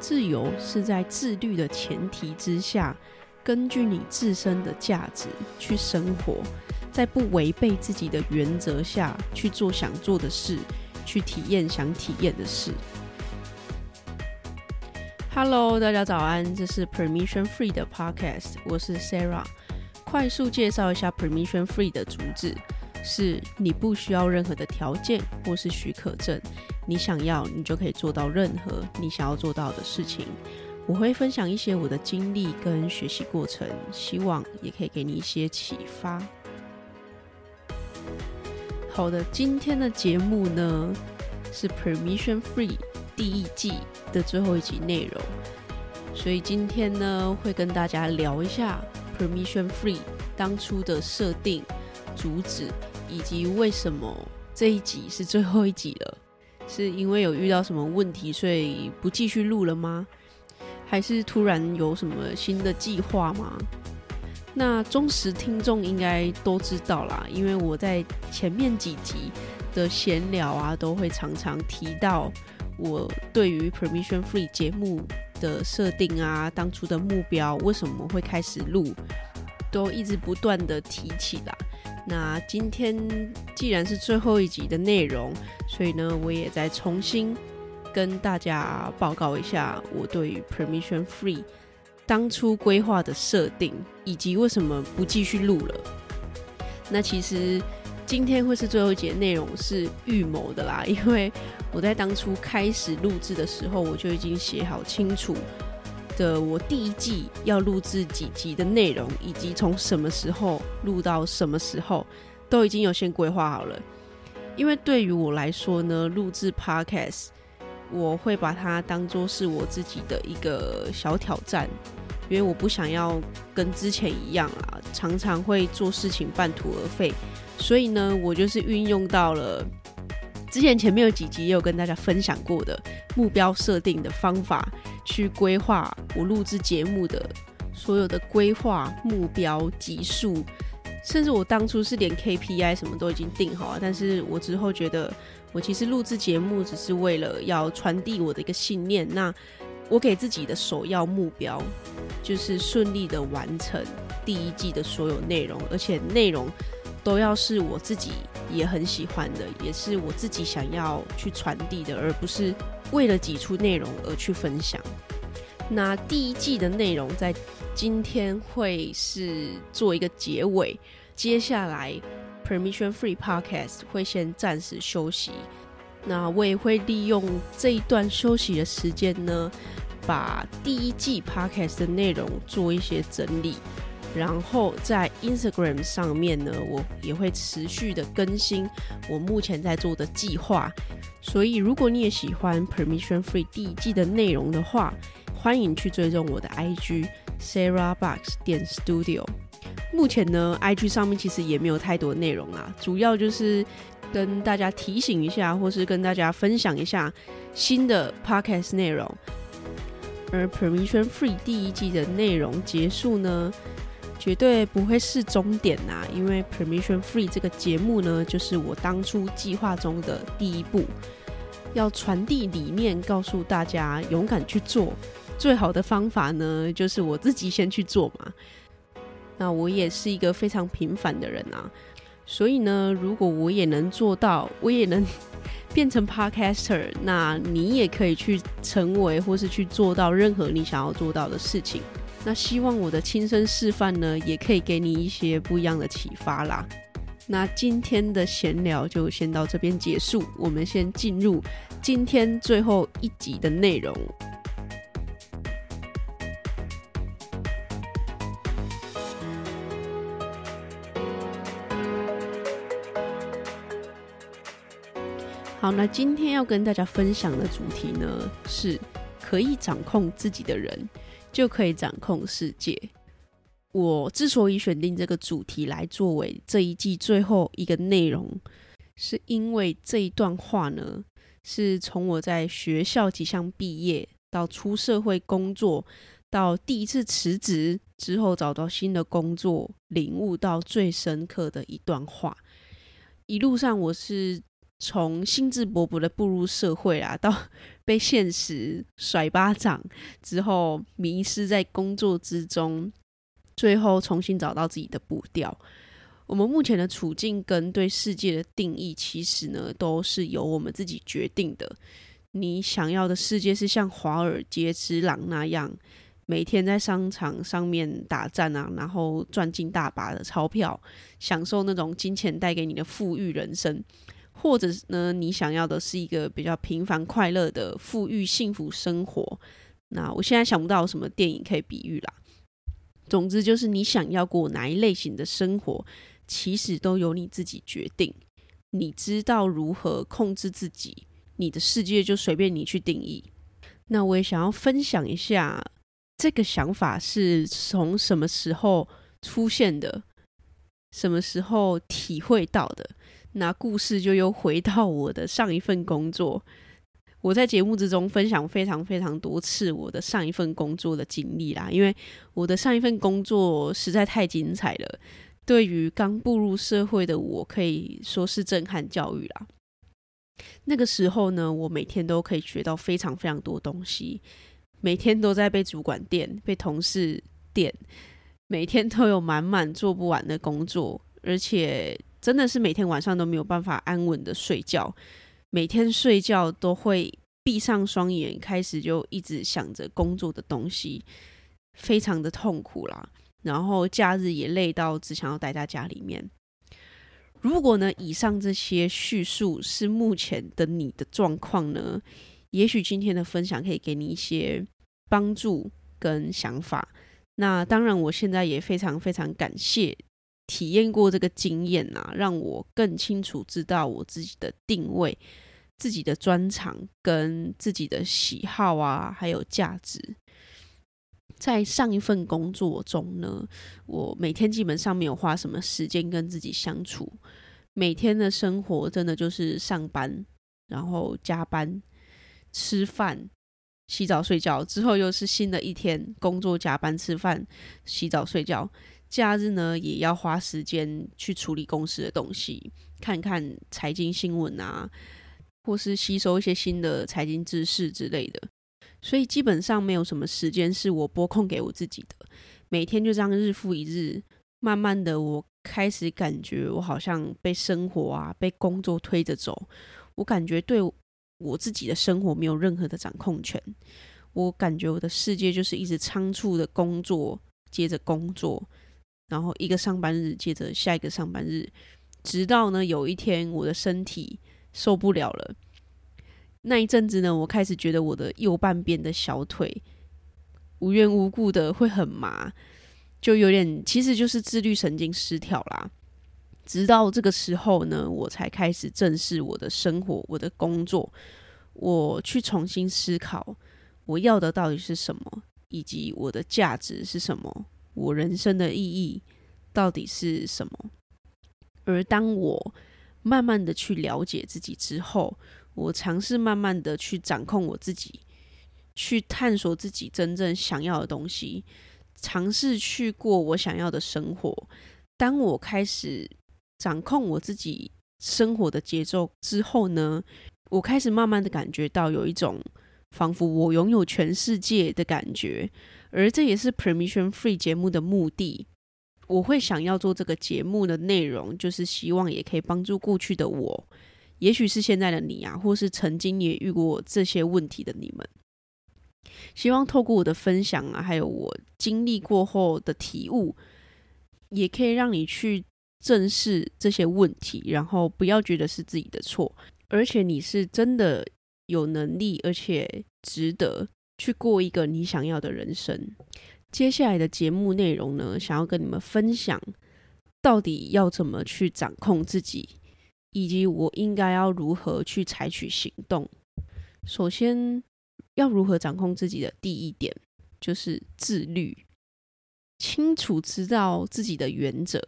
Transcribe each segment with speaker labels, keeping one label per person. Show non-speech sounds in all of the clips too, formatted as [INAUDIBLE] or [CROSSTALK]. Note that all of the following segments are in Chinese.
Speaker 1: 自由是在自律的前提之下，根据你自身的价值去生活，在不违背自己的原则下去做想做的事，去体验想体验的事。Hello，大家早安，这是 Permission Free 的 Podcast，我是 Sarah。快速介绍一下 Permission Free 的主旨。是你不需要任何的条件或是许可证，你想要，你就可以做到任何你想要做到的事情。我会分享一些我的经历跟学习过程，希望也可以给你一些启发。好的，今天的节目呢是 Permission Free 第一季的最后一集内容，所以今天呢会跟大家聊一下 Permission Free 当初的设定。主旨以及为什么这一集是最后一集了？是因为有遇到什么问题，所以不继续录了吗？还是突然有什么新的计划吗？那忠实听众应该都知道啦，因为我在前面几集的闲聊啊，都会常常提到我对于 Permission Free 节目的设定啊，当初的目标，为什么会开始录，都一直不断的提起啦。那今天既然是最后一集的内容，所以呢，我也再重新跟大家报告一下我对于 Permission Free 当初规划的设定，以及为什么不继续录了。那其实今天会是最后一节内容是预谋的啦，因为我在当初开始录制的时候，我就已经写好清楚。的我第一季要录制几集的内容，以及从什么时候录到什么时候，都已经有先规划好了。因为对于我来说呢，录制 Podcast，我会把它当做是我自己的一个小挑战，因为我不想要跟之前一样啊，常常会做事情半途而废。所以呢，我就是运用到了之前前面有几集也有跟大家分享过的目标设定的方法。去规划我录制节目的所有的规划目标级数，甚至我当初是连 KPI 什么都已经定好了。但是我之后觉得，我其实录制节目只是为了要传递我的一个信念。那我给自己的首要目标就是顺利的完成第一季的所有内容，而且内容都要是我自己也很喜欢的，也是我自己想要去传递的，而不是。为了挤出内容而去分享，那第一季的内容在今天会是做一个结尾，接下来 Permission Free Podcast 会先暂时休息，那我也会利用这一段休息的时间呢，把第一季 Podcast 的内容做一些整理。然后在 Instagram 上面呢，我也会持续的更新我目前在做的计划。所以，如果你也喜欢 Permission Free 第一季的内容的话，欢迎去追踪我的 IG Sarah Box 点 Studio。目前呢，IG 上面其实也没有太多内容啊，主要就是跟大家提醒一下，或是跟大家分享一下新的 Podcast 内容。而 Permission Free 第一季的内容结束呢，绝对不会是终点呐，因为 Permission Free 这个节目呢，就是我当初计划中的第一步，要传递理念，告诉大家勇敢去做。最好的方法呢，就是我自己先去做嘛。那我也是一个非常平凡的人啊，所以呢，如果我也能做到，我也能 [LAUGHS] 变成 Podcaster，那你也可以去成为或是去做到任何你想要做到的事情。那希望我的亲身示范呢，也可以给你一些不一样的启发啦。那今天的闲聊就先到这边结束，我们先进入今天最后一集的内容。好，那今天要跟大家分享的主题呢，是可以掌控自己的人，就可以掌控世界。我之所以选定这个主题来作为这一季最后一个内容，是因为这一段话呢，是从我在学校即将毕业到出社会工作，到第一次辞职之后找到新的工作，领悟到最深刻的一段话。一路上我是从兴致勃勃的步入社会啊，到 [LAUGHS] 被现实甩巴掌之后，迷失在工作之中，最后重新找到自己的步调。我们目前的处境跟对世界的定义，其实呢，都是由我们自己决定的。你想要的世界是像华尔街之狼那样，每天在商场上面打战啊，然后赚进大把的钞票，享受那种金钱带给你的富裕人生，或者呢，你想要的是一个比较平凡快乐的富裕幸福生活。那我现在想不到什么电影可以比喻啦。总之就是你想要过哪一类型的生活，其实都由你自己决定。你知道如何控制自己，你的世界就随便你去定义。那我也想要分享一下。这个想法是从什么时候出现的？什么时候体会到的？那故事就又回到我的上一份工作。我在节目之中分享非常非常多次我的上一份工作的经历啦，因为我的上一份工作实在太精彩了，对于刚步入社会的我可以说是震撼教育啦。那个时候呢，我每天都可以学到非常非常多东西。每天都在被主管电，被同事电，每天都有满满做不完的工作，而且真的是每天晚上都没有办法安稳的睡觉，每天睡觉都会闭上双眼，开始就一直想着工作的东西，非常的痛苦啦。然后假日也累到只想要待在家里面。如果呢，以上这些叙述是目前的你的状况呢？也许今天的分享可以给你一些帮助跟想法。那当然，我现在也非常非常感谢体验过这个经验啊，让我更清楚知道我自己的定位、自己的专长跟自己的喜好啊，还有价值。在上一份工作中呢，我每天基本上没有花什么时间跟自己相处，每天的生活真的就是上班，然后加班。吃饭、洗澡、睡觉之后，又是新的一天，工作、加班、吃饭、洗澡、睡觉。假日呢，也要花时间去处理公司的东西，看看财经新闻啊，或是吸收一些新的财经知识之类的。所以基本上没有什么时间是我拨空给我自己的。每天就这样日复一日，慢慢的，我开始感觉我好像被生活啊、被工作推着走。我感觉对。我自己的生活没有任何的掌控权，我感觉我的世界就是一直仓促的工作，接着工作，然后一个上班日接着下一个上班日，直到呢有一天我的身体受不了了，那一阵子呢，我开始觉得我的右半边的小腿无缘无故的会很麻，就有点其实就是自律神经失调啦。直到这个时候呢，我才开始正视我的生活、我的工作，我去重新思考我要的到底是什么，以及我的价值是什么，我人生的意义到底是什么。而当我慢慢的去了解自己之后，我尝试慢慢的去掌控我自己，去探索自己真正想要的东西，尝试去过我想要的生活。当我开始。掌控我自己生活的节奏之后呢，我开始慢慢的感觉到有一种仿佛我拥有全世界的感觉，而这也是 Permission Free 节目的目的。我会想要做这个节目的内容，就是希望也可以帮助过去的我，也许是现在的你啊，或是曾经也遇过这些问题的你们，希望透过我的分享啊，还有我经历过后的体悟，也可以让你去。正视这些问题，然后不要觉得是自己的错，而且你是真的有能力，而且值得去过一个你想要的人生。接下来的节目内容呢，想要跟你们分享，到底要怎么去掌控自己，以及我应该要如何去采取行动。首先，要如何掌控自己的第一点就是自律，清楚知道自己的原则。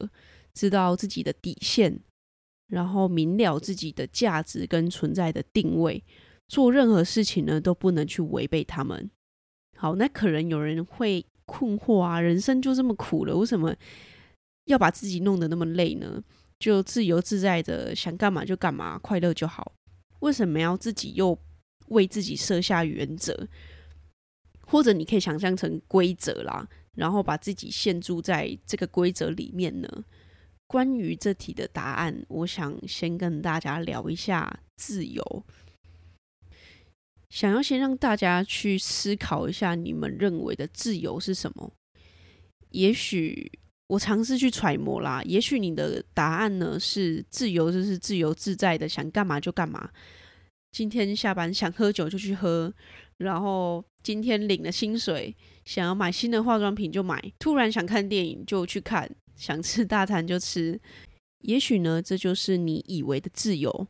Speaker 1: 知道自己的底线，然后明了自己的价值跟存在的定位，做任何事情呢都不能去违背他们。好，那可能有人会困惑啊，人生就这么苦了，为什么要把自己弄得那么累呢？就自由自在的想干嘛就干嘛，快乐就好。为什么要自己又为自己设下原则？或者你可以想象成规则啦，然后把自己限住在这个规则里面呢？关于这题的答案，我想先跟大家聊一下自由。想要先让大家去思考一下，你们认为的自由是什么？也许我尝试去揣摩啦，也许你的答案呢是自由，就是自由自在的，想干嘛就干嘛。今天下班想喝酒就去喝，然后今天领了薪水，想要买新的化妆品就买，突然想看电影就去看。想吃大餐就吃，也许呢，这就是你以为的自由。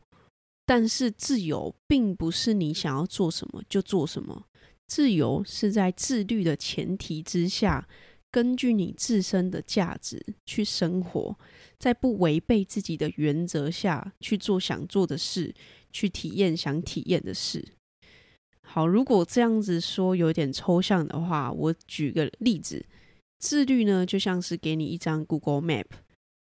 Speaker 1: 但是自由并不是你想要做什么就做什么，自由是在自律的前提之下，根据你自身的价值去生活，在不违背自己的原则下去做想做的事，去体验想体验的事。好，如果这样子说有点抽象的话，我举个例子。自律呢，就像是给你一张 Google Map，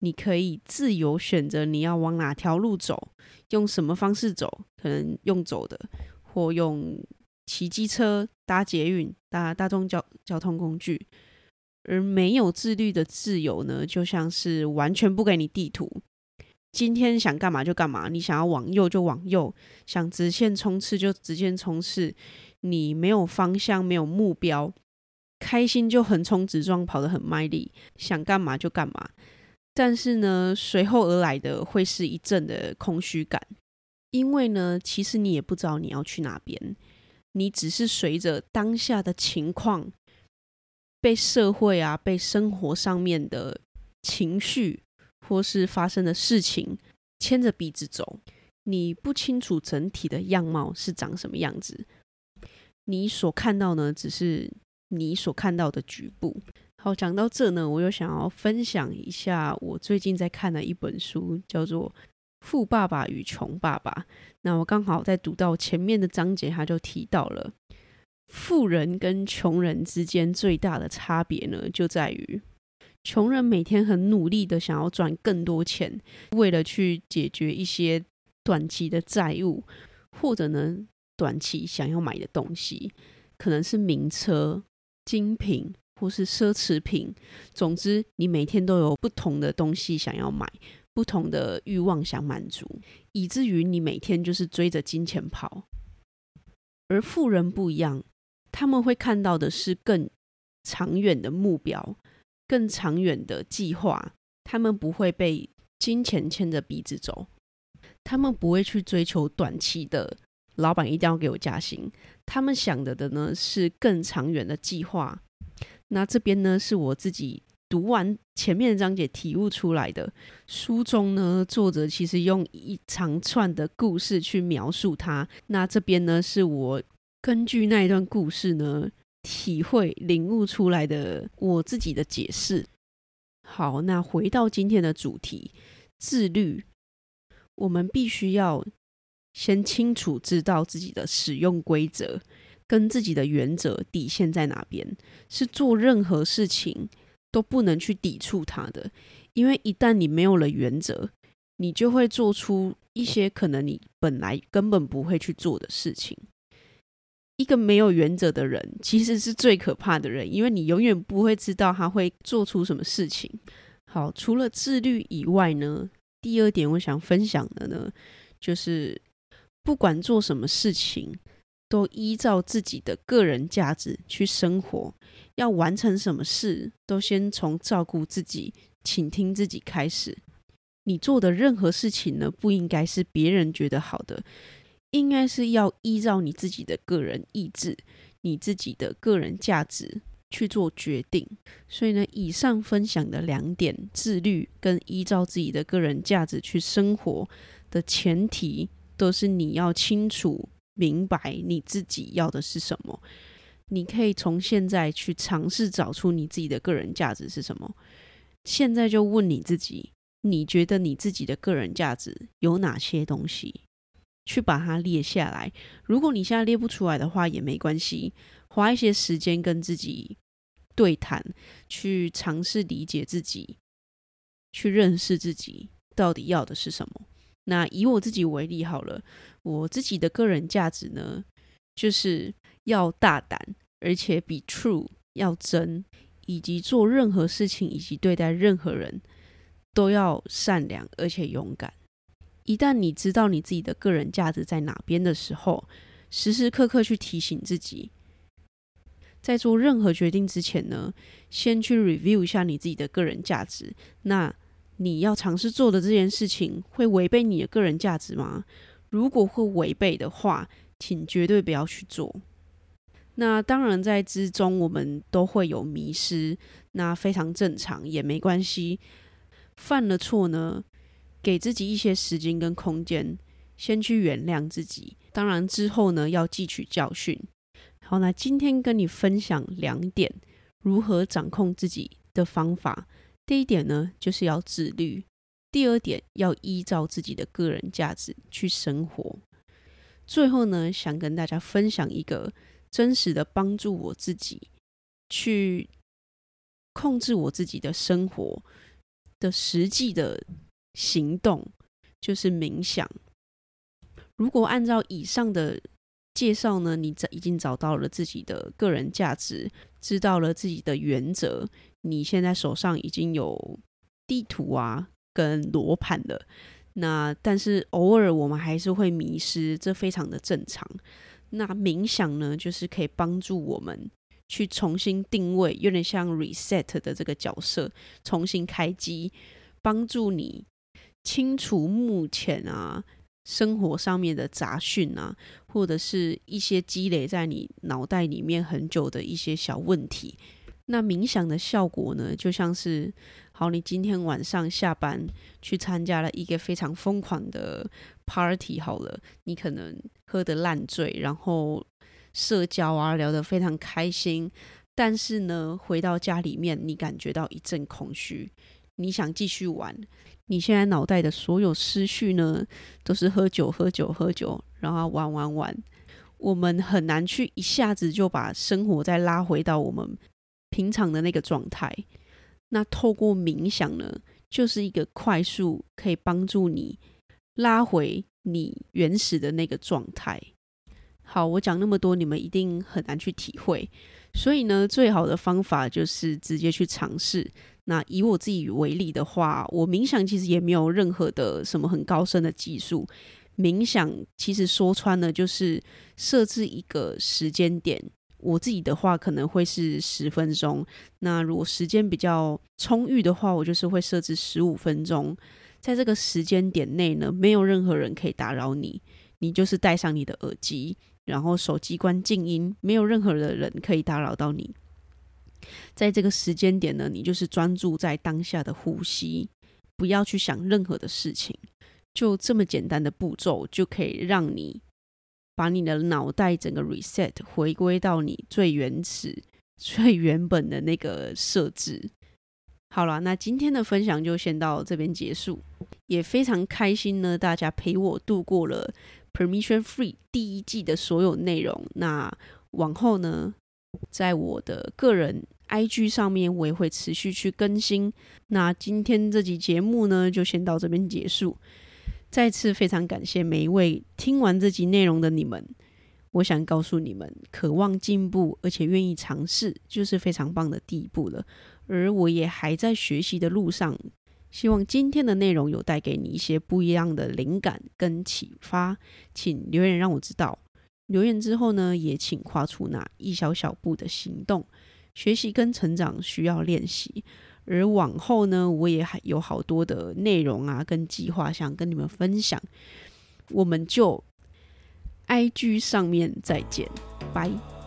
Speaker 1: 你可以自由选择你要往哪条路走，用什么方式走，可能用走的，或用骑机车、搭捷运、搭大众交交通工具。而没有自律的自由呢，就像是完全不给你地图，今天想干嘛就干嘛，你想要往右就往右，想直线冲刺就直线冲刺，你没有方向，没有目标。开心就横冲直撞，跑得很卖力，想干嘛就干嘛。但是呢，随后而来的会是一阵的空虚感，因为呢，其实你也不知道你要去哪边，你只是随着当下的情况，被社会啊、被生活上面的情绪或是发生的事情牵着鼻子走，你不清楚整体的样貌是长什么样子，你所看到呢，只是。你所看到的局部。好，讲到这呢，我又想要分享一下我最近在看的一本书，叫做《富爸爸与穷爸爸》。那我刚好在读到前面的章节，他就提到了富人跟穷人之间最大的差别呢，就在于穷人每天很努力的想要赚更多钱，为了去解决一些短期的债务，或者呢，短期想要买的东西，可能是名车。精品或是奢侈品，总之，你每天都有不同的东西想要买，不同的欲望想满足，以至于你每天就是追着金钱跑。而富人不一样，他们会看到的是更长远的目标，更长远的计划。他们不会被金钱牵着鼻子走，他们不会去追求短期的。老板一定要给我加薪。他们想的的呢是更长远的计划。那这边呢是我自己读完前面的章节体悟出来的。书中呢，作者其实用一长串的故事去描述它。那这边呢是我根据那一段故事呢体会领悟出来的我自己的解释。好，那回到今天的主题，自律，我们必须要。先清楚知道自己的使用规则跟自己的原则底线在哪边，是做任何事情都不能去抵触它的。因为一旦你没有了原则，你就会做出一些可能你本来根本不会去做的事情。一个没有原则的人其实是最可怕的人，因为你永远不会知道他会做出什么事情。好，除了自律以外呢，第二点我想分享的呢，就是。不管做什么事情，都依照自己的个人价值去生活。要完成什么事，都先从照顾自己、倾听自己开始。你做的任何事情呢，不应该是别人觉得好的，应该是要依照你自己的个人意志、你自己的个人价值去做决定。所以呢，以上分享的两点，自律跟依照自己的个人价值去生活的前提。都是你要清楚明白你自己要的是什么。你可以从现在去尝试找出你自己的个人价值是什么。现在就问你自己，你觉得你自己的个人价值有哪些东西？去把它列下来。如果你现在列不出来的话，也没关系，花一些时间跟自己对谈，去尝试理解自己，去认识自己。到底要的是什么。那以我自己为例好了，我自己的个人价值呢，就是要大胆，而且比 true 要真，以及做任何事情以及对待任何人都要善良而且勇敢。一旦你知道你自己的个人价值在哪边的时候，时时刻刻去提醒自己，在做任何决定之前呢，先去 review 一下你自己的个人价值。那你要尝试做的这件事情，会违背你的个人价值吗？如果会违背的话，请绝对不要去做。那当然，在之中我们都会有迷失，那非常正常，也没关系。犯了错呢，给自己一些时间跟空间，先去原谅自己。当然之后呢，要汲取教训。好，那今天跟你分享两点如何掌控自己的方法。第一点呢，就是要自律；第二点，要依照自己的个人价值去生活。最后呢，想跟大家分享一个真实的帮助我自己去控制我自己的生活的实际的行动，就是冥想。如果按照以上的介绍呢，你已经找到了自己的个人价值，知道了自己的原则。你现在手上已经有地图啊，跟罗盘的。那但是偶尔我们还是会迷失，这非常的正常。那冥想呢，就是可以帮助我们去重新定位，有点像 reset 的这个角色，重新开机，帮助你清除目前啊生活上面的杂讯啊，或者是一些积累在你脑袋里面很久的一些小问题。那冥想的效果呢，就像是，好，你今天晚上下班去参加了一个非常疯狂的 party，好了，你可能喝得烂醉，然后社交啊聊得非常开心，但是呢，回到家里面，你感觉到一阵空虚，你想继续玩，你现在脑袋的所有思绪呢，都是喝酒、喝酒、喝酒，然后玩玩玩，我们很难去一下子就把生活再拉回到我们。平常的那个状态，那透过冥想呢，就是一个快速可以帮助你拉回你原始的那个状态。好，我讲那么多，你们一定很难去体会，所以呢，最好的方法就是直接去尝试。那以我自己为例的话，我冥想其实也没有任何的什么很高深的技术，冥想其实说穿了就是设置一个时间点。我自己的话可能会是十分钟，那如果时间比较充裕的话，我就是会设置十五分钟。在这个时间点内呢，没有任何人可以打扰你，你就是戴上你的耳机，然后手机关静音，没有任何的人可以打扰到你。在这个时间点呢，你就是专注在当下的呼吸，不要去想任何的事情，就这么简单的步骤就可以让你。把你的脑袋整个 reset 回归到你最原始、[LAUGHS] 最原本的那个设置。好了，那今天的分享就先到这边结束，也非常开心呢，大家陪我度过了 Permission Free 第一季的所有内容。那往后呢，在我的个人 IG 上面，我也会持续去更新。那今天这集节目呢，就先到这边结束。再次非常感谢每一位听完这集内容的你们。我想告诉你们，渴望进步而且愿意尝试，就是非常棒的第一步了。而我也还在学习的路上。希望今天的内容有带给你一些不一样的灵感跟启发，请留言让我知道。留言之后呢，也请跨出那一小小步的行动。学习跟成长需要练习。而往后呢，我也还有好多的内容啊，跟计划想跟你们分享，我们就 IG 上面再见，拜。